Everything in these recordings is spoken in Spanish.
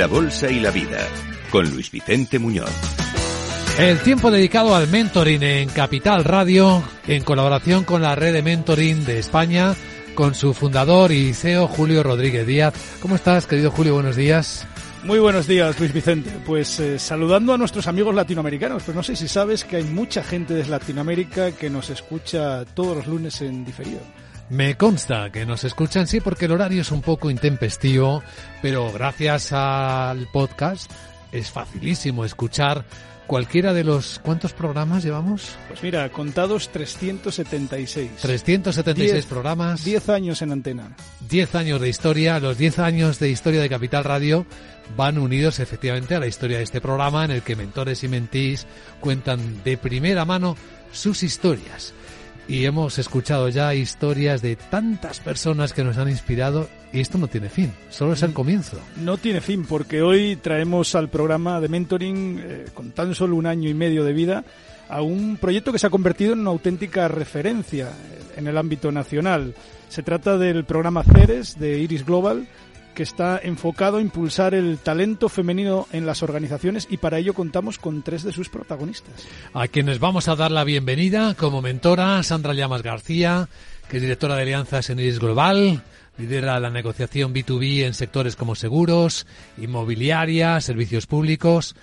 La Bolsa y la Vida, con Luis Vicente Muñoz. El tiempo dedicado al mentoring en Capital Radio, en colaboración con la red de mentoring de España, con su fundador y CEO Julio Rodríguez Díaz. ¿Cómo estás, querido Julio? Buenos días. Muy buenos días, Luis Vicente. Pues eh, saludando a nuestros amigos latinoamericanos, pues no sé si sabes que hay mucha gente de Latinoamérica que nos escucha todos los lunes en diferido. Me consta que nos escuchan, sí, porque el horario es un poco intempestivo, pero gracias al podcast es facilísimo escuchar cualquiera de los... ¿Cuántos programas llevamos? Pues mira, contados 376. 376 diez, programas. 10 años en antena. 10 años de historia. Los 10 años de historia de Capital Radio van unidos efectivamente a la historia de este programa en el que mentores y mentís cuentan de primera mano sus historias y hemos escuchado ya historias de tantas personas que nos han inspirado y esto no tiene fin, solo es el comienzo. No tiene fin porque hoy traemos al programa de mentoring eh, con tan solo un año y medio de vida a un proyecto que se ha convertido en una auténtica referencia en el ámbito nacional. Se trata del programa CERES de Iris Global que está enfocado a impulsar el talento femenino en las organizaciones y para ello contamos con tres de sus protagonistas. A quienes vamos a dar la bienvenida como mentora, Sandra Llamas García, que es directora de alianzas en Iris Global, lidera la negociación B2B en sectores como seguros, inmobiliaria, servicios públicos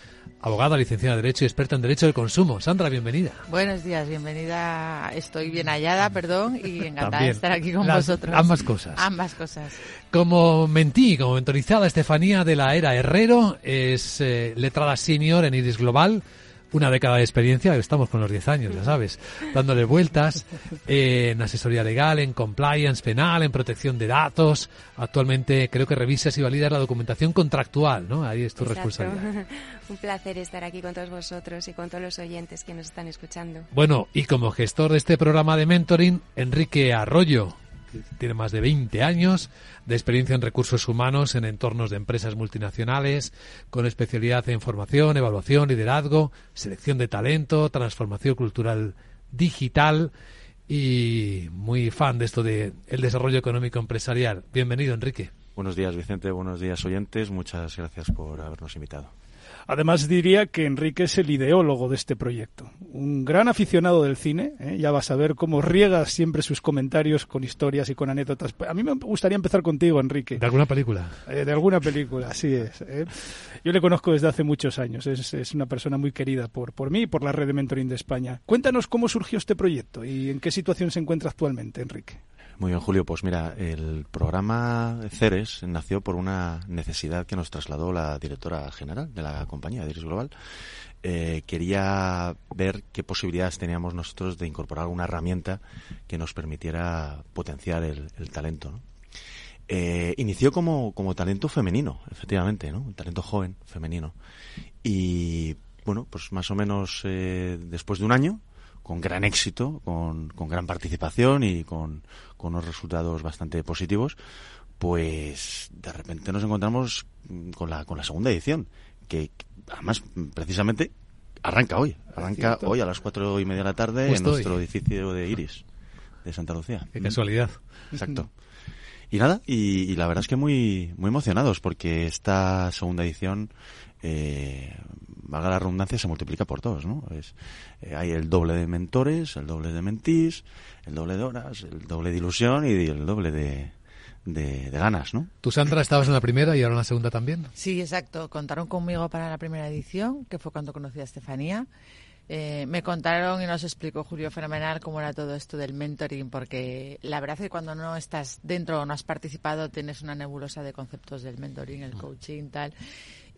abogada, licenciada en Derecho y experta en Derecho del Consumo. Sandra, bienvenida. Buenos días, bienvenida. Estoy bien hallada, perdón, y encantada de estar aquí con vosotros. Ambas cosas. Ambas cosas. Como mentí, como mentorizada, Estefanía de la Era Herrero es eh, letrada senior en Iris Global una década de experiencia, estamos con los 10 años, ya sabes, dándole vueltas en asesoría legal, en compliance penal, en protección de datos. Actualmente creo que revisas y validas la documentación contractual, ¿no? Ahí es tu responsabilidad. Un placer estar aquí con todos vosotros y con todos los oyentes que nos están escuchando. Bueno, y como gestor de este programa de mentoring, Enrique Arroyo, tiene más de 20 años de experiencia en recursos humanos en entornos de empresas multinacionales, con especialidad en formación, evaluación, liderazgo, selección de talento, transformación cultural digital y muy fan de esto de el desarrollo económico empresarial. Bienvenido, Enrique. Buenos días, Vicente. Buenos días, oyentes. Muchas gracias por habernos invitado. Además diría que Enrique es el ideólogo de este proyecto. Un gran aficionado del cine, ¿eh? ya vas a ver cómo riega siempre sus comentarios con historias y con anécdotas. A mí me gustaría empezar contigo, Enrique. ¿De alguna película? Eh, de alguna película, así es. ¿eh? Yo le conozco desde hace muchos años. Es, es, una persona muy querida por, por mí y por la red de mentoring de España. Cuéntanos cómo surgió este proyecto y en qué situación se encuentra actualmente, Enrique. Muy bien, Julio. Pues mira, el programa CERES nació por una necesidad que nos trasladó la directora general de la compañía, de Iris Global. Eh, quería ver qué posibilidades teníamos nosotros de incorporar una herramienta que nos permitiera potenciar el, talento. Eh, inició como, como talento femenino, efectivamente, ¿no? Un talento joven, femenino. Y bueno, pues más o menos eh, después de un año, con gran éxito, con, con gran participación y con, con, unos resultados bastante positivos, pues de repente nos encontramos con la, con la segunda edición, que además precisamente arranca hoy, arranca hoy a las cuatro y media de la tarde en nuestro hoy. edificio de Iris, de Santa Lucía. Qué casualidad. Exacto. Y nada, y, y, la verdad es que muy, muy emocionados porque esta segunda edición eh, valga la redundancia, se multiplica por dos, ¿no? Es, eh, hay el doble de mentores, el doble de mentís, el doble de horas, el doble de ilusión y el doble de, de, de, ganas, ¿no? Tú, Sandra, estabas en la primera y ahora en la segunda también. Sí, exacto. Contaron conmigo para la primera edición, que fue cuando conocí a Estefanía. Eh, me contaron y nos explicó Julio fenomenal cómo era todo esto del mentoring, porque la verdad es que cuando no estás dentro o no has participado tienes una nebulosa de conceptos del mentoring, el coaching, tal.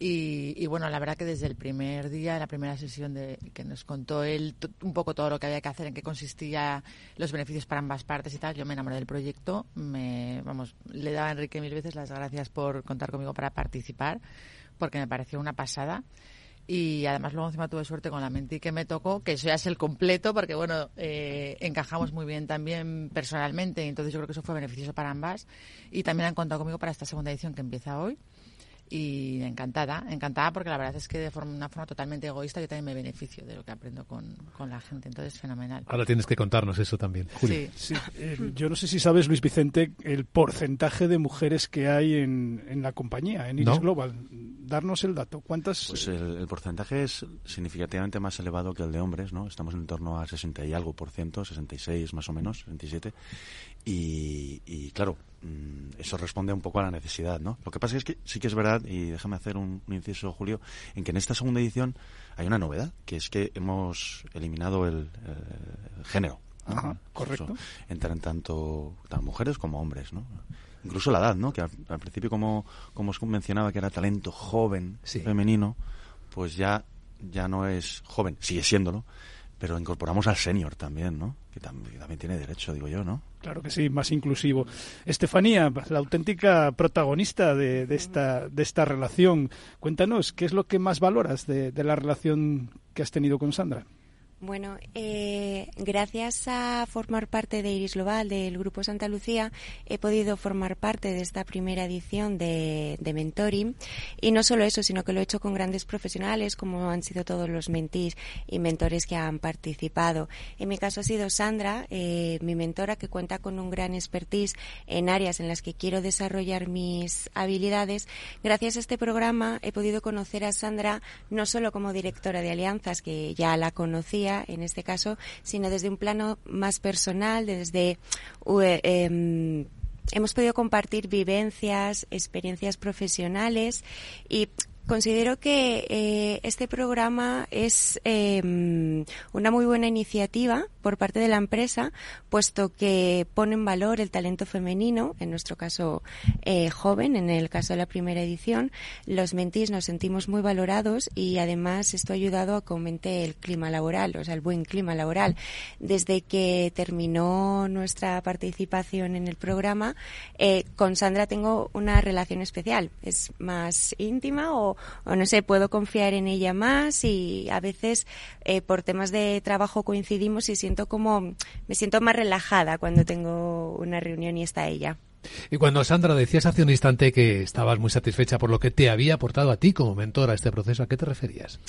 Y, bueno, la verdad que desde el primer día, la primera sesión de, que nos contó él un poco todo lo que había que hacer, en qué consistía los beneficios para ambas partes y tal, yo me enamoré del proyecto. Me, vamos, le daba a Enrique mil veces las gracias por contar conmigo para participar, porque me pareció una pasada y además luego encima tuve suerte con la mentí que me tocó, que eso ya es el completo, porque bueno, eh, encajamos muy bien también personalmente, y entonces yo creo que eso fue beneficioso para ambas. Y también han contado conmigo para esta segunda edición que empieza hoy y encantada, encantada porque la verdad es que de forma, una forma totalmente egoísta yo también me beneficio de lo que aprendo con, con la gente, entonces fenomenal. Ahora tienes que contarnos eso también, Sí. sí. Eh, yo no sé si sabes, Luis Vicente, el porcentaje de mujeres que hay en, en la compañía, en Iris Global. Darnos el dato. ¿Cuántas? Pues el, porcentaje es significativamente más elevado que el de hombres, ¿no? Estamos en torno a 60 y algo por ciento, 66 más o menos, 67. Y, y claro, eso responde un poco a la necesidad, ¿no? Lo que pasa es que sí que es verdad, y déjame hacer un, inciso, Julio, en que en esta segunda edición hay una novedad, que es que hemos eliminado el, género. Ajá, correcto. entran tanto, tanto mujeres como hombres, ¿no? Incluso la edad, ¿no? Que al, principio, como, como os mencionaba, que era talento joven, femenino, pues ya, ya no es joven, sigue siéndolo, pero incorporamos al senior también, ¿no? Que también, tiene derecho, digo yo, ¿no? Claro que sí, más inclusivo. Estefanía, la auténtica protagonista de, de, esta, de esta relación, cuéntanos, ¿qué es lo que más valoras de, de la relación que has tenido con Sandra? Bueno, eh, gracias a formar parte de Iris Global, del Grupo Santa Lucía, he podido formar parte de esta primera edición de, mentoring. Y no solo eso, sino que lo he hecho con grandes profesionales, como han sido todos los mentís y mentores que han participado. En mi caso ha sido Sandra, eh, mi mentora, que cuenta con un gran expertise en áreas en las que quiero desarrollar mis habilidades. Gracias a este programa he podido conocer a Sandra no solo como directora de alianzas, que ya la conocía, en este caso, sino desde un plano más personal, desde em, hemos podido compartir vivencias, experiencias profesionales y Considero que eh, este programa es em, una muy buena iniciativa por parte de la empresa, puesto que pone en valor el talento femenino, en nuestro caso eh, joven, en el caso de la primera edición. Los mentís nos sentimos muy valorados y además esto ha ayudado a que aumente el clima laboral, o sea, el buen clima laboral. Desde que terminó nuestra participación en el programa, eh, con Sandra tengo una relación especial. Es más íntima o o no sé, puedo confiar en ella más y a veces eh, por temas de trabajo coincidimos y siento como, me siento más relajada cuando tengo una reunión y está ella. Y cuando Sandra decías hace un instante que estabas muy satisfecha por lo que te había aportado a ti como mentora a este proceso, ¿a qué te referías?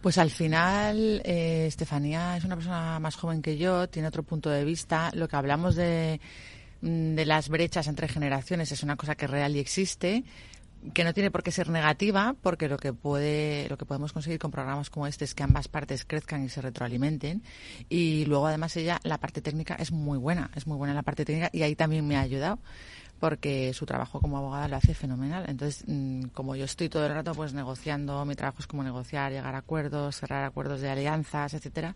Pues al final, eh, Estefanía es una persona más joven que yo, tiene otro punto de vista. Lo que hablamos de, mm, de las brechas entre generaciones es una cosa que real y existe que no tiene por qué ser negativa, porque lo que puede, lo que podemos conseguir con programas como este es que ambas partes crezcan y se retroalimenten. Y luego, además, ella, la parte técnica es muy buena, es muy buena la parte técnica y ahí también me ha ayudado porque su trabajo como abogada lo hace fenomenal. Entonces, mm, como yo estoy todo el rato pues negociando, mi trabajo es como negociar, llegar a acuerdos, cerrar acuerdos de alianzas, etcétera,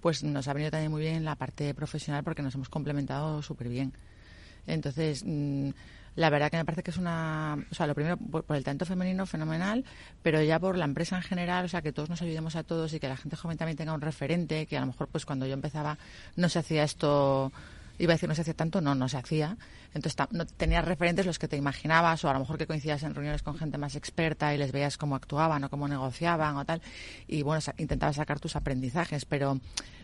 pues nos ha venido también muy bien la parte profesional porque nos hemos complementado súper bien. Entonces, mm, la verdad que me parece que es una, o sea, lo primero por, el talento femenino fenomenal, pero ya por la empresa en general, o sea, que todos nos ayudemos a todos y que la gente joven también tenga un referente, que a lo mejor pues cuando yo empezaba no se hacía esto iba a decir no se hacía tanto, no, no se hacía. Entonces no tenías referentes los que te imaginabas o a lo mejor que coincidías en reuniones con gente más experta y les veías cómo actuaban o cómo negociaban o tal. Y bueno, intentabas sacar tus aprendizajes, pero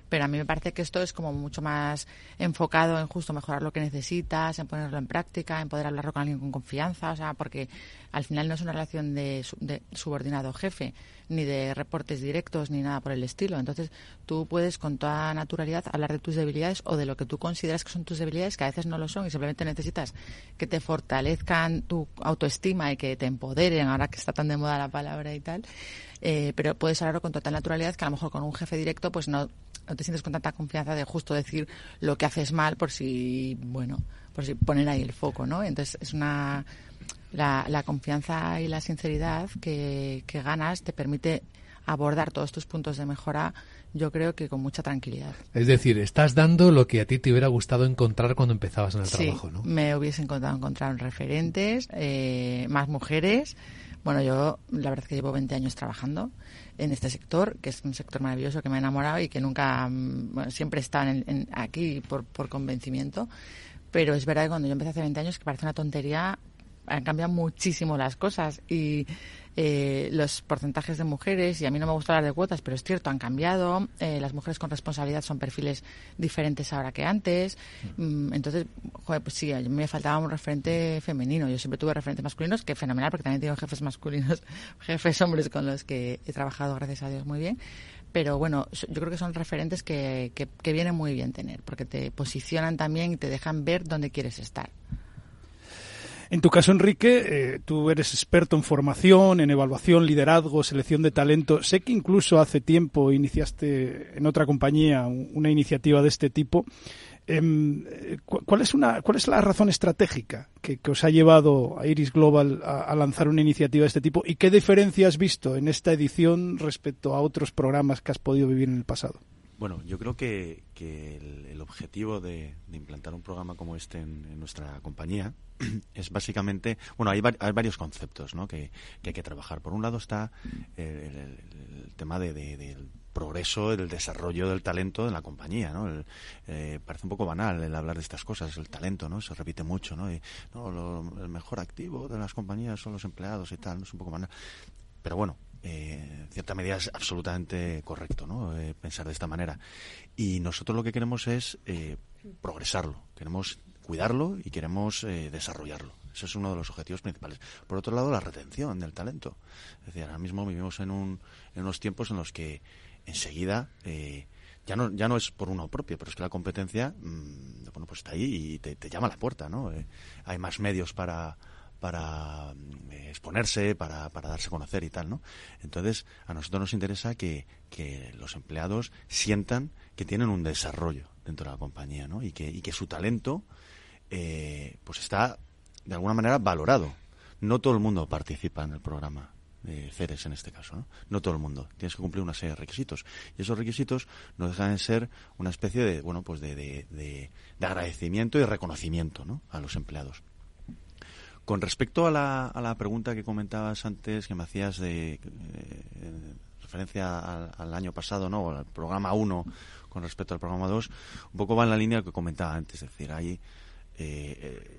pero a mí me parece que esto es como mucho más enfocado en justo mejorar lo que necesitas, en ponerlo en práctica, en poder hablarlo con alguien con confianza, o sea, porque al final no es una relación de, subordinado jefe, ni de reportes directos, ni nada por el estilo. Entonces, tú puedes con toda naturalidad hablar de tus debilidades o de lo que tú consideras que son tus debilidades, que a veces no lo son, y simplemente necesitas que te fortalezcan tu autoestima y que te empoderen, ahora que está tan de moda la palabra y tal. Eh, pero puedes hablarlo con total naturalidad que a lo mejor con un jefe directo pues no te sientes con tanta confianza de justo decir lo que haces mal por si, bueno, por si poner ahí el foco, ¿no? Entonces es una... La, confianza y la sinceridad que ganas te permite abordar todos tus puntos de mejora, yo creo que con mucha tranquilidad. Es decir, estás dando lo que a ti te hubiera gustado encontrar cuando empezabas en el trabajo, ¿no? Me hubiese encontrado encontrar referentes, eh, más mujeres, Bueno, yo la verdad es que llevo 20 años trabajando en este sector, que es un sector maravilloso que me ha enamorado y que nunca, mm, bueno, siempre está en, aquí por, por convencimiento. Pero es verdad que cuando yo empecé hace 20 años, que parece una tontería, han cambiado muchísimo las cosas y eh, los porcentajes de mujeres, y a mí no me gusta hablar de cuotas, pero es cierto, han cambiado. Eh, las mujeres con responsabilidad son perfiles diferentes ahora que antes. Mm, entonces, joder, pues sí, a mí me faltaba un referente femenino. Yo siempre tuve referentes masculinos, que fenomenal, porque también tengo jefes masculinos, jefes hombres con los que he trabajado, gracias a Dios, muy bien pero bueno, yo creo que son referentes que, que, que, vienen muy bien tener, porque te posicionan también y te dejan ver dónde quieres estar. En tu caso, Enrique, eh, tú eres experto en formación, en evaluación, liderazgo, selección de talento. Sé que incluso hace tiempo iniciaste en otra compañía una iniciativa de este tipo. Em, ¿cuál, es una, ¿Cuál es la razón estratégica que, os ha llevado a Iris Global a, lanzar una iniciativa de este tipo? ¿Y qué diferencia has visto en esta edición respecto a otros programas que has podido vivir en el pasado? Bueno, yo creo que, el, objetivo de, implantar un programa como este en, nuestra compañía es básicamente, bueno, hay, varios conceptos ¿no? que, hay que trabajar. Por un lado está el, tema del progreso, del desarrollo del talento en la compañía, ¿no? Eh, parece un poco banal el hablar de estas cosas, el talento, ¿no? Se repite mucho, ¿no? Y, el mejor activo de las compañías son los empleados y tal, ¿no? Es un poco banal. Pero bueno, eh, en cierta medida es absolutamente correcto ¿no? Eh, pensar de esta manera. Y nosotros lo que queremos es eh, progresarlo, queremos cuidarlo y queremos desarrollarlo. Ese es uno de los objetivos principales. Por otro lado, la retención del talento. Es decir, ahora mismo vivimos en, un, en unos tiempos en los que enseguida ya no, ya no es por uno propio, pero es que la competencia mm, bueno, pues está ahí y te, llama a la puerta. ¿no? hay más medios para para eh, exponerse, para, para, darse a conocer y tal, ¿no? Entonces, a nosotros nos interesa que, que, los empleados sientan que tienen un desarrollo dentro de la compañía, ¿no? Y que, y que su talento, eh, pues está, de alguna manera, valorado. No todo el mundo participa en el programa de CERES en este caso, ¿no? Todo el mundo. Tienes que cumplir una serie de requisitos. Y esos requisitos no dejan de ser una especie de, bueno, pues de, de, de, de agradecimiento y reconocimiento, ¿no? A los empleados. Con respecto a la, a la pregunta que comentabas antes, que me hacías de eh, referencia al, año pasado, ¿no? al programa 1 con respecto al programa 2, un poco va en la línea que comentaba antes, es decir, hay eh,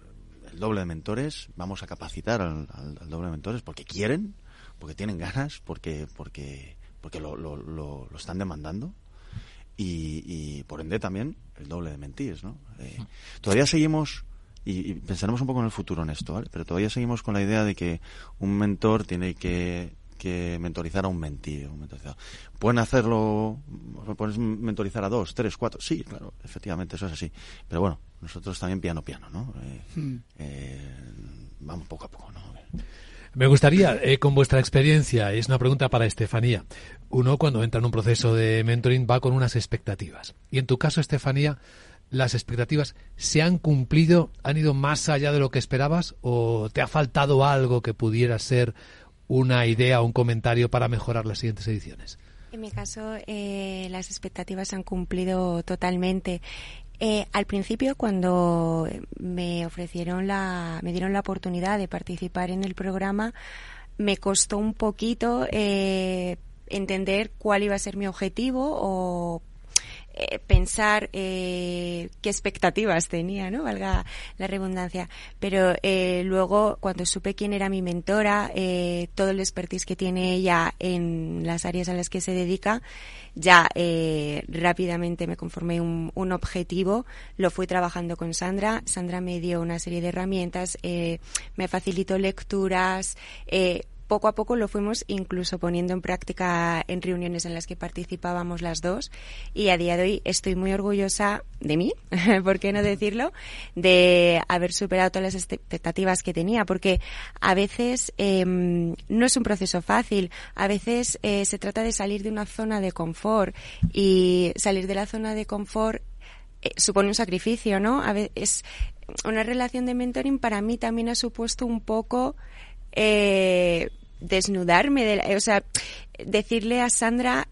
el doble de mentores, vamos a capacitar al, doble de mentores porque quieren, porque tienen ganas, porque porque porque lo, lo, lo, están demandando y, por ende también el doble de mentíes, ¿no? Eh, todavía seguimos y, pensaremos un poco en el futuro en esto, ¿vale? Pero todavía seguimos con la idea de que un mentor tiene que, mentorizar a un mentí. Un Pueden hacerlo, pueden mentorizar a dos, tres, cuatro. Sí, claro, efectivamente, eso es así. Pero bueno, nosotros también piano, piano, ¿no? Eh, hmm. eh, vamos poco a poco, ¿no? Me gustaría, eh, con vuestra experiencia, es una pregunta para Estefanía. Uno, cuando entra en un proceso de mentoring, va con unas expectativas. Y en tu caso, Estefanía, las expectativas se han cumplido, han ido más allá de lo que esperabas o te ha faltado algo que pudiera ser una idea o un comentario para mejorar las siguientes ediciones? En mi caso, eh, las expectativas se han cumplido totalmente. Eh, al principio, cuando me ofrecieron la, me dieron la oportunidad de participar en el programa, me costó un poquito eh, entender cuál iba a ser mi objetivo o eh, pensar eh, qué expectativas tenía, ¿no? Valga la redundancia. Pero eh, luego, cuando supe quién era mi mentora, eh, todo el expertise que tiene ella en las áreas a las que se dedica, ya eh, rápidamente me conformé un, un, objetivo, lo fui trabajando con Sandra, Sandra me dio una serie de herramientas, me facilitó lecturas, poco a poco lo fuimos incluso poniendo en práctica en reuniones en las que participábamos las dos y a día de hoy estoy muy orgullosa de mí, ¿por qué no decirlo? De haber superado todas las expectativas que tenía, porque a veces em, no es un proceso fácil, a veces eh, se trata de salir de una zona de confort y salir de la zona de confort eh, supone un sacrificio, ¿no? A veces, una relación de mentoring para mí también ha supuesto un poco eh, desnudarme, de o sea, decirle a Sandra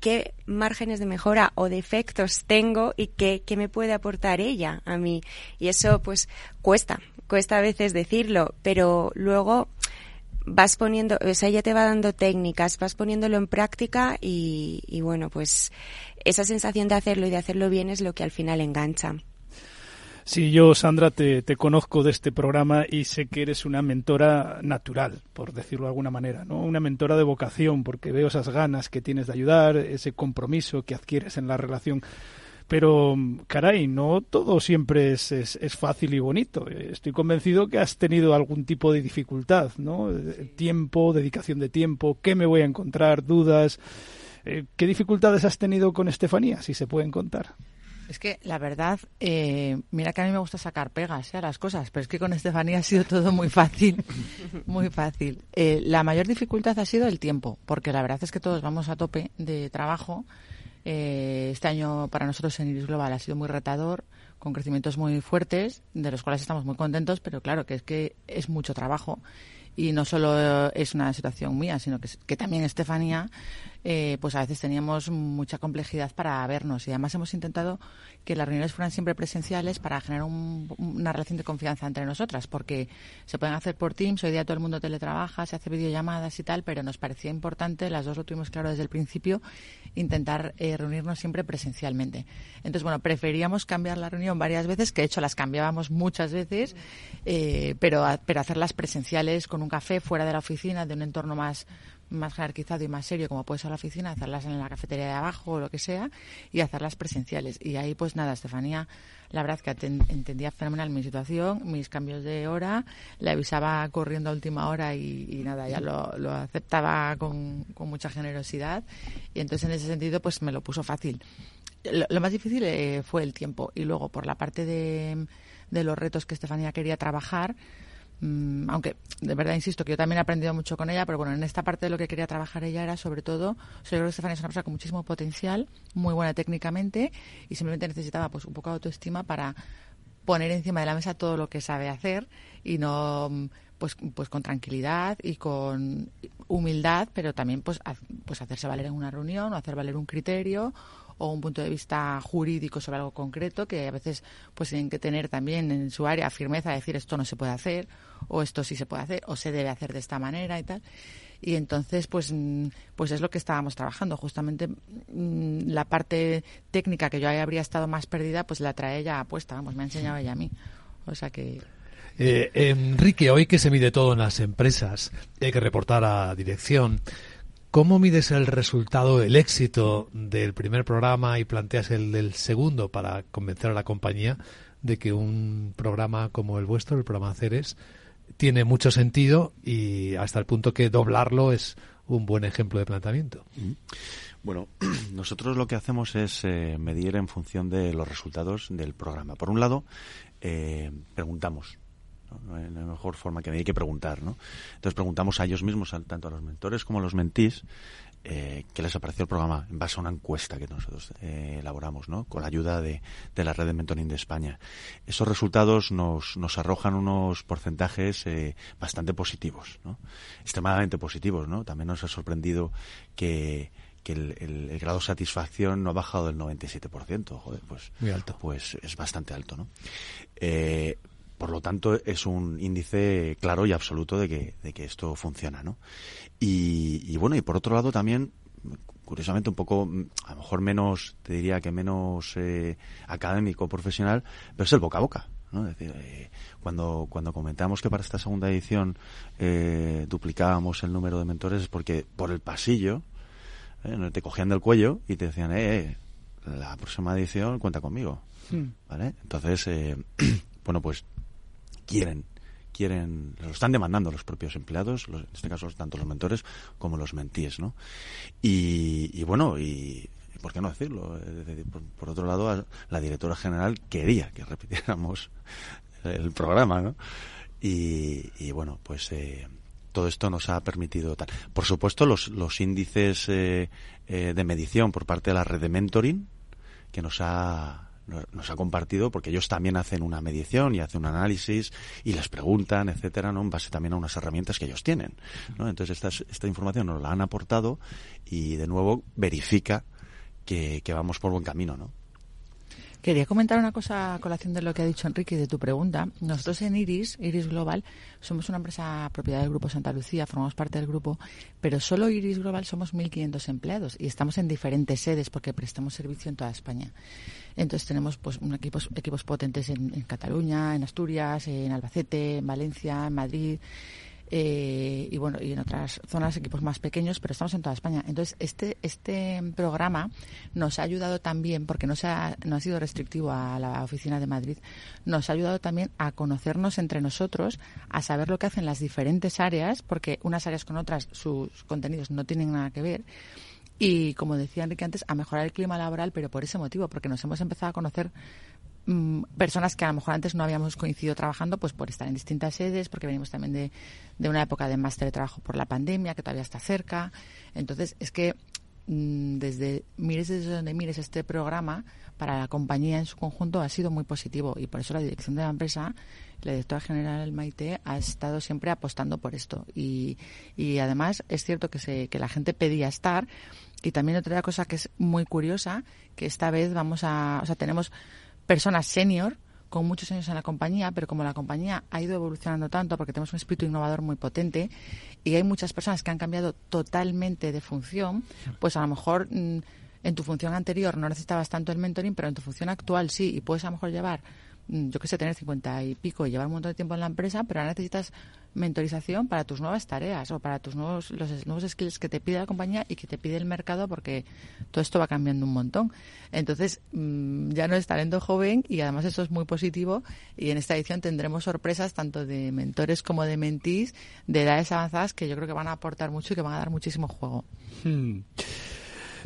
qué márgenes de mejora o defectos tengo y qué, qué me puede aportar ella a mí. Y eso pues cuesta, cuesta a veces decirlo, pero luego vas poniendo, o sea, ella te va dando técnicas, vas poniéndolo en práctica y, y bueno, pues esa sensación de hacerlo y de hacerlo bien es lo que al final engancha. Sí, yo, Sandra, te, conozco de este programa y sé que eres una mentora natural, por decirlo de alguna manera, ¿no? Una mentora de vocación, porque veo esas ganas que tienes de ayudar, ese compromiso que adquieres en la relación. Pero, caray, no todo siempre es, es, es fácil y bonito. Estoy convencido que has tenido algún tipo de dificultad, ¿no? Tiempo, dedicación de tiempo, ¿qué me voy a encontrar? Dudas. Eh, ¿Qué dificultades has tenido con Estefanía, si se pueden contar? Es que la verdad, eh, mira que a mí me gusta sacar pegas ¿eh? a las cosas, pero es que con Estefanía ha sido todo muy fácil, muy fácil. Eh, la mayor dificultad ha sido el tiempo, porque la verdad es que todos vamos a tope de trabajo. Eh, este año para nosotros en Iris Global ha sido muy retador, con crecimientos muy fuertes, de los cuales estamos muy contentos, pero claro que es que es mucho trabajo y no solo es una situación mía, sino que, que también Estefanía eh, pues a veces teníamos mucha complejidad para vernos y además hemos intentado que las reuniones fueran siempre presenciales para generar una relación de confianza entre nosotras, porque se pueden hacer por Teams, hoy día todo el mundo teletrabaja, se hace videollamadas y tal, pero nos parecía importante, las dos lo tuvimos claro desde el principio, intentar eh, reunirnos siempre presencialmente. Entonces, bueno, preferíamos cambiar la reunión varias veces, que de hecho las cambiábamos muchas veces, eh, pero, pero hacerlas presenciales con un café fuera de la oficina, de un entorno más más jerarquizado y más serio, como puede ser la oficina, hacerlas en la cafetería de abajo o lo que sea, y hacerlas presenciales. Y ahí, pues nada, Estefanía, la verdad que entendía fenomenal mi situación, mis cambios de hora, le avisaba corriendo a última hora y, nada, ya lo, aceptaba con, mucha generosidad. Y entonces, en ese sentido, pues me lo puso fácil. Lo, más difícil eh, fue el tiempo. Y luego, por la parte de los retos que Estefanía quería trabajar, Mm, aunque de verdad insisto que yo también he aprendido mucho con ella, pero bueno, en esta parte de lo que quería trabajar ella era sobre todo, o sea, yo creo que Estefania es una persona con muchísimo potencial, muy buena técnicamente y simplemente necesitaba pues un poco de autoestima para poner encima de la mesa todo lo que sabe hacer y no pues pues con tranquilidad y con humildad, pero también pues pues hacerse valer en una reunión o hacer valer un criterio o un punto de vista jurídico sobre algo concreto que a veces pues tienen que tener también en su área firmeza de decir esto no se puede hacer o esto sí se puede hacer o se debe hacer de esta manera y tal y entonces pues mm, pues es lo que estábamos trabajando. Justamente mm, la parte técnica que yo habría estado más perdida pues la trae ella puesta. Vamos me ha enseñado ella a mí. O sea que eh, Enrique, hoy que se mide todo en las empresas, hay que reportar a dirección. ¿Cómo mides el resultado, el éxito del primer programa y planteas el del segundo para convencer a la compañía de que un programa como el vuestro, el programa Ceres, tiene mucho sentido y hasta el punto que doblarlo es un buen ejemplo de planteamiento? Mm. Bueno, nosotros lo que hacemos es eh, medir en función de los resultados del programa. Por un lado, eh, preguntamos ¿no? la mejor forma que hay que preguntar, ¿no? Entonces preguntamos a ellos mismos, tanto a los mentores como a los mentís, eh, qué les apareció el programa en base a una encuesta que nosotros eh, elaboramos, ¿no? Con la ayuda de, de, la red de mentoring de España. Esos resultados nos, nos arrojan unos porcentajes eh, bastante positivos, ¿no? Extremadamente positivos, ¿no? También nos ha sorprendido que que el, el, el, grado de satisfacción no ha bajado del 97%, joder, pues, Muy alto. pues es bastante alto, ¿no? Eh, por lo tanto, es un índice claro y absoluto de que, de que esto funciona, ¿no? Y, y, bueno, y por otro lado también, curiosamente un poco, a lo mejor menos, te diría que menos eh, académico, profesional, pero es el boca a boca. ¿no? Es decir, eh, cuando, cuando comentamos que para esta segunda edición eh, duplicábamos el número de mentores es porque por el pasillo eh, te cogían del cuello y te decían, eh, eh la próxima edición cuenta conmigo. Hmm. ¿Vale? Entonces, eh, bueno, pues quieren quieren lo están demandando los propios empleados los, en este caso tanto los mentores como los mentíes no y, y bueno y por qué no decirlo por, por, otro lado la directora general quería que repitiéramos el programa no y, y bueno pues eh, todo esto nos ha permitido tal. Por supuesto los los índices eh, eh, de medición por parte de la red de mentoring que nos ha nos ha compartido porque ellos también hacen una medición y hacen un análisis y les preguntan, etcétera, ¿no? en base también a unas herramientas que ellos tienen. ¿no? Entonces esta, esta información nos la han aportado y de nuevo verifica que, que vamos por buen camino, ¿no? Quería comentar una cosa a colación de lo que ha dicho Enrique de tu pregunta. Nosotros en Iris, Iris Global, somos una empresa propiedad del Grupo Santa Lucía, formamos parte del grupo, pero solo Iris Global somos 1.500 empleados y estamos en diferentes sedes porque prestamos servicio en toda España. Entonces tenemos pues equipos, equipos potentes en, en Cataluña, en Asturias, en Albacete, en Valencia, en Madrid. Eh, y bueno y en otras zonas equipos más pequeños pero estamos en toda España. Entonces este este programa nos ha ayudado también porque no se ha, no ha sido restrictivo a la oficina de Madrid nos ha ayudado también a conocernos entre nosotros a saber lo que hacen las diferentes áreas porque unas áreas con otras sus contenidos no tienen nada que ver. Y como decía Enrique antes a mejorar el clima laboral pero por ese motivo porque nos hemos empezado a conocer Mm, personas que a lo mejor antes no habíamos coincidido trabajando, pues por estar en distintas sedes, porque venimos también de, de una época de máster de trabajo por la pandemia, que todavía está cerca. Entonces, es que mm, desde mires desde donde mires este programa, para la compañía en su conjunto ha sido muy positivo y por eso la dirección de la empresa, la directora general Maite, ha estado siempre apostando por esto. Y, y además es cierto que, se, que la gente pedía estar. Y también otra cosa que es muy curiosa, que esta vez vamos a, o sea, tenemos personas senior con muchos años en la compañía, pero como la compañía ha ido evolucionando tanto porque tenemos un espíritu innovador muy potente y hay muchas personas que han cambiado totalmente de función, pues a lo mejor mm, en tu función anterior no necesitabas tanto el mentoring, pero en tu función actual sí, y puedes a lo mejor llevar, yo qué sé, tener 50 y pico y llevar un montón de tiempo en la empresa, pero ahora necesitas mentorización para tus nuevas tareas o para tus nuevos los nuevos skills que te pide la compañía y que te pide el mercado porque todo esto va cambiando un montón. Entonces, mm, ya no es talento joven y además eso es muy positivo y en esta edición tendremos sorpresas tanto de mentores como de mentís de edades avanzadas que yo creo que van a aportar mucho y que van a dar muchísimo juego. Hmm.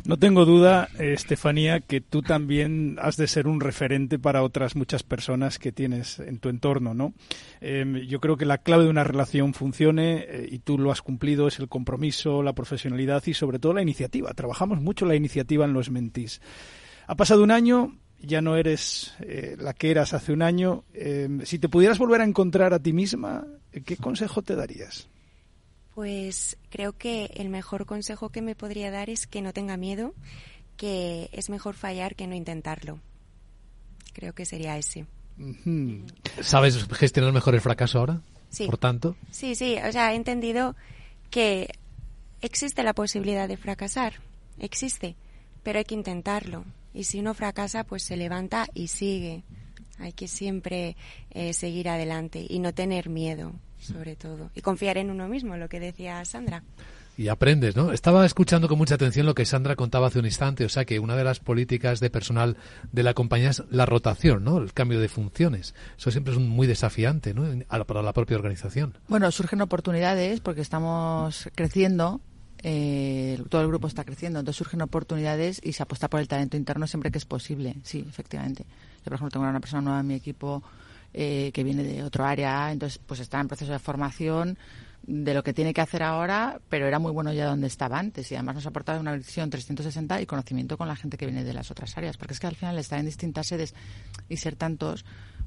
No tengo duda, Estefanía, que tú también has de ser un referente para otras muchas personas que tienes en tu entorno, ¿no? Em, yo creo que la clave de una relación funcione, eh, y tú lo has cumplido, es el compromiso, la profesionalidad y sobre todo la iniciativa. Trabajamos mucho la iniciativa en los mentís. Ha pasado un año, ya no eres eh, la que eras hace un año. Em, si te pudieras volver a encontrar a ti misma, ¿qué consejo te darías? Pues creo que el mejor consejo que me podría dar es que no tenga miedo, que es mejor fallar que no intentarlo. Creo que sería ese. ¿Sabes gestionar mejor el fracaso ahora? Sí. Por tanto. Sí, sí, o sea, he entendido que existe la posibilidad de fracasar, existe, pero hay que intentarlo. Y si uno fracasa, pues se levanta y sigue. Hay que siempre eh, seguir adelante y no tener miedo sobre todo. Y confiar en uno mismo, lo que decía Sandra. Y aprendes, ¿no? Estaba escuchando con mucha atención lo que Sandra contaba hace un instante, o sea que una de las políticas de personal de la compañía es la rotación, ¿no? El cambio de funciones. Eso siempre es muy desafiante, ¿no? Para la propia organización. Bueno, surgen oportunidades porque estamos creciendo eh, todo el grupo está creciendo, entonces surgen oportunidades y se apuesta por el talento interno siempre que es posible. Sí, efectivamente. Yo, por ejemplo, tengo una persona nueva en mi equipo eh, que viene de otro área, entonces pues está en proceso de formación de lo que tiene que hacer ahora, pero era muy bueno ya donde estaba antes y además nos ha aportado una visión 360 y conocimiento con la gente que viene de las otras áreas, porque es que al final estar en distintas sedes y ser tantos,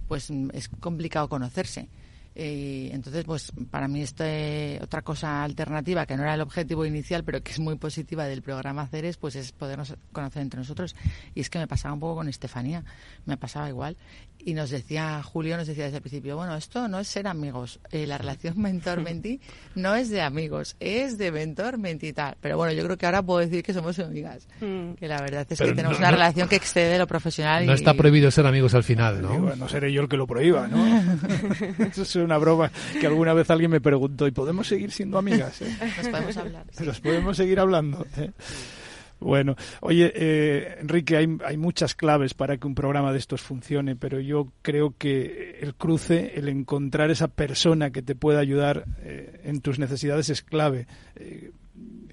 pues es complicado conocerse. Y entonces, pues para mí este otra cosa alternativa que no era el objetivo inicial, pero que es muy positiva del programa Ceres, pues es podernos conocer entre nosotros. Y es que me pasaba un poco con Estefanía, me pasaba igual. Y nos decía Julio, nos decía desde el principio, bueno, esto no es ser amigos, eh, la relación mentor-mentí no es de amigos, es de mentor-mentí tal. Pero bueno, yo creo que ahora puedo decir que somos amigas, mm. que la verdad es que tenemos una relación que excede lo profesional. No está prohibido ser amigos al final, ¿no? no seré yo el que lo prohíba, ¿no? una broma que alguna vez alguien me preguntó, ¿y podemos seguir siendo amigas? Eh? Nos podemos hablar. Nos podemos seguir hablando. ¿eh? Bueno, oye, eh, Enrique, hay, hay, muchas claves para que un programa de estos funcione, pero yo creo que el cruce, el encontrar esa persona que te pueda ayudar en tus necesidades es clave.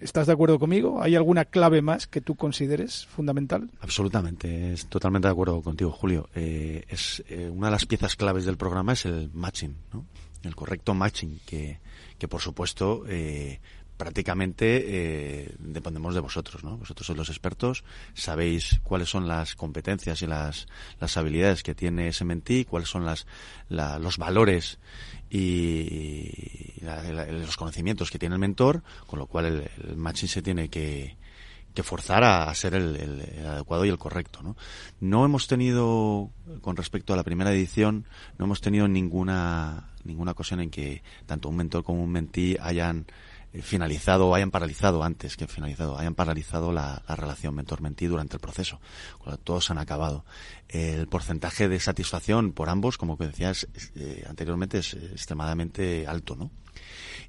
¿Estás de acuerdo conmigo? ¿Hay alguna clave más que tú consideres fundamental? Absolutamente, es totalmente de acuerdo contigo, Julio. Eh, es eh, una de las piezas claves del programa es el matching, ¿no? El correcto matching que, que por supuesto eh, prácticamente eh, dependemos de vosotros, ¿no? Vosotros sois los expertos, sabéis cuáles son las competencias y las, las habilidades que tiene ese mentí, cuáles son las, los valores y los conocimientos que tiene el mentor, con lo cual el, matching se tiene que, que forzar a, ser el, el, adecuado y el correcto. ¿no? no hemos tenido, con respecto a la primera edición, no hemos tenido ninguna, ninguna ocasión en que tanto un mentor como un mentí hayan finalizado o hayan paralizado antes que finalizado, hayan paralizado la, relación mentor-mentí durante el proceso. Todos han acabado. El porcentaje de satisfacción por ambos, como decías eh, anteriormente, es extremadamente alto, ¿no?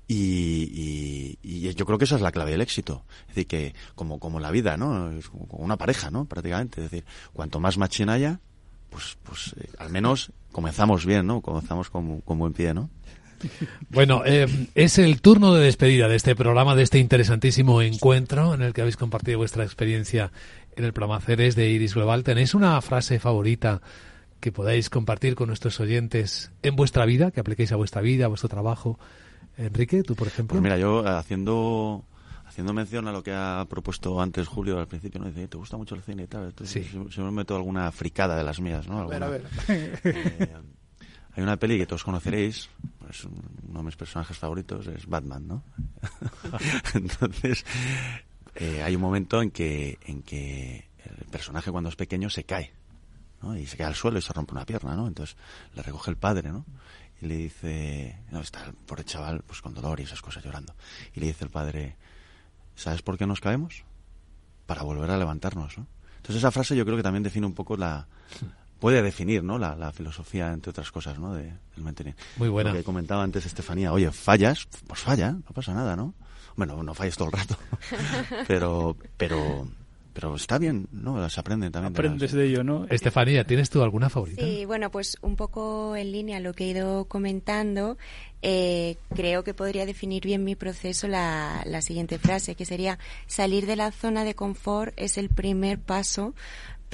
Y, yo creo que esa es la clave del éxito. Es decir, que como, como la vida, ¿no? Es como una pareja, ¿no? Prácticamente. Es decir, cuanto más machín haya, pues, pues eh, al menos comenzamos bien, ¿no? Comenzamos con, con buen pie, ¿no? Bueno, eh, es el turno de despedida de este programa, de este interesantísimo encuentro en el que habéis compartido vuestra experiencia en el programa Ceres de Iris Global. ¿Tenéis una frase favorita que podáis compartir con nuestros oyentes en vuestra vida, que apliquéis a vuestra vida, a vuestro trabajo? Enrique, tú por ejemplo. Pues mira, yo haciendo haciendo mención a lo que ha propuesto antes Julio al principio, ¿no? Dice, ¿te gusta mucho el cine y tal? Entonces, sí. se, me meto alguna fricada de las mías, ¿no? a ver, a ver. Eh, hay una peli que todos conoceréis, uno de mis personajes favoritos es Batman, ¿no? Entonces, eh, hay un momento en que, en que el personaje cuando es pequeño se cae, ¿no? Y se cae al suelo y se rompe una pierna, ¿no? Entonces le recoge el padre, ¿no? y le dice, no, está el pobre chaval pues con dolor y esas cosas llorando. Y le dice el padre, ¿sabes por qué nos caemos? Para volver a levantarnos, ¿no? Entonces esa frase yo creo que también define un poco la... Puede definir, ¿no? La, filosofía, entre otras cosas, ¿no? De, del mentoring. Muy buena. Lo que comentaba antes Estefanía, oye, fallas, pues falla, no pasa nada, ¿no? Bueno, no falles todo el rato, pero, pero, pero está bien, ¿no? Se aprende también. Aprendes de, ello, ¿no? Estefanía, ¿tienes tú alguna favorita? Sí, bueno, pues un poco en línea a lo que he ido comentando, eh, creo que podría definir bien mi proceso la, la siguiente frase, que sería salir de la zona de confort es el primer paso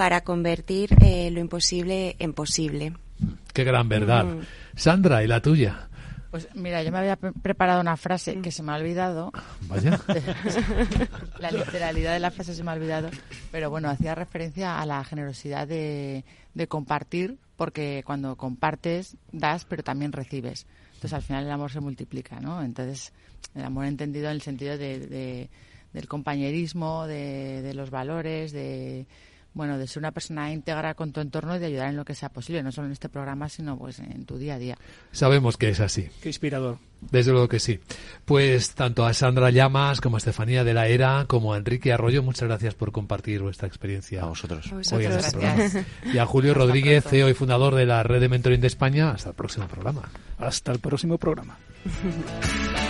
para convertir eh, lo imposible en posible. Qué gran verdad. Sandra, ¿y la tuya? Pues mira, yo me había preparado una frase que se me ha olvidado. Vaya. la literalidad de la frase se me ha olvidado. Pero bueno, hacía referencia a la generosidad de, compartir, porque cuando compartes, das, pero también recibes. Entonces al final el amor se multiplica, ¿no? Entonces el amor entendido en el sentido de, del compañerismo, de los valores, de bueno, de ser una persona íntegra con tu entorno y de ayudar en lo que sea posible, no solo en este programa, sino pues en tu día a día. Sabemos que es así. Qué inspirador. Desde luego que sí. Pues tanto a Sandra Llamas como a Estefanía de la Era como a Enrique Arroyo, muchas gracias por compartir vuestra experiencia. A vosotros. Hoy Y a Julio Rodríguez, CEO y fundador de la Red de Mentoring de España. Hasta el próximo programa. Hasta el próximo programa.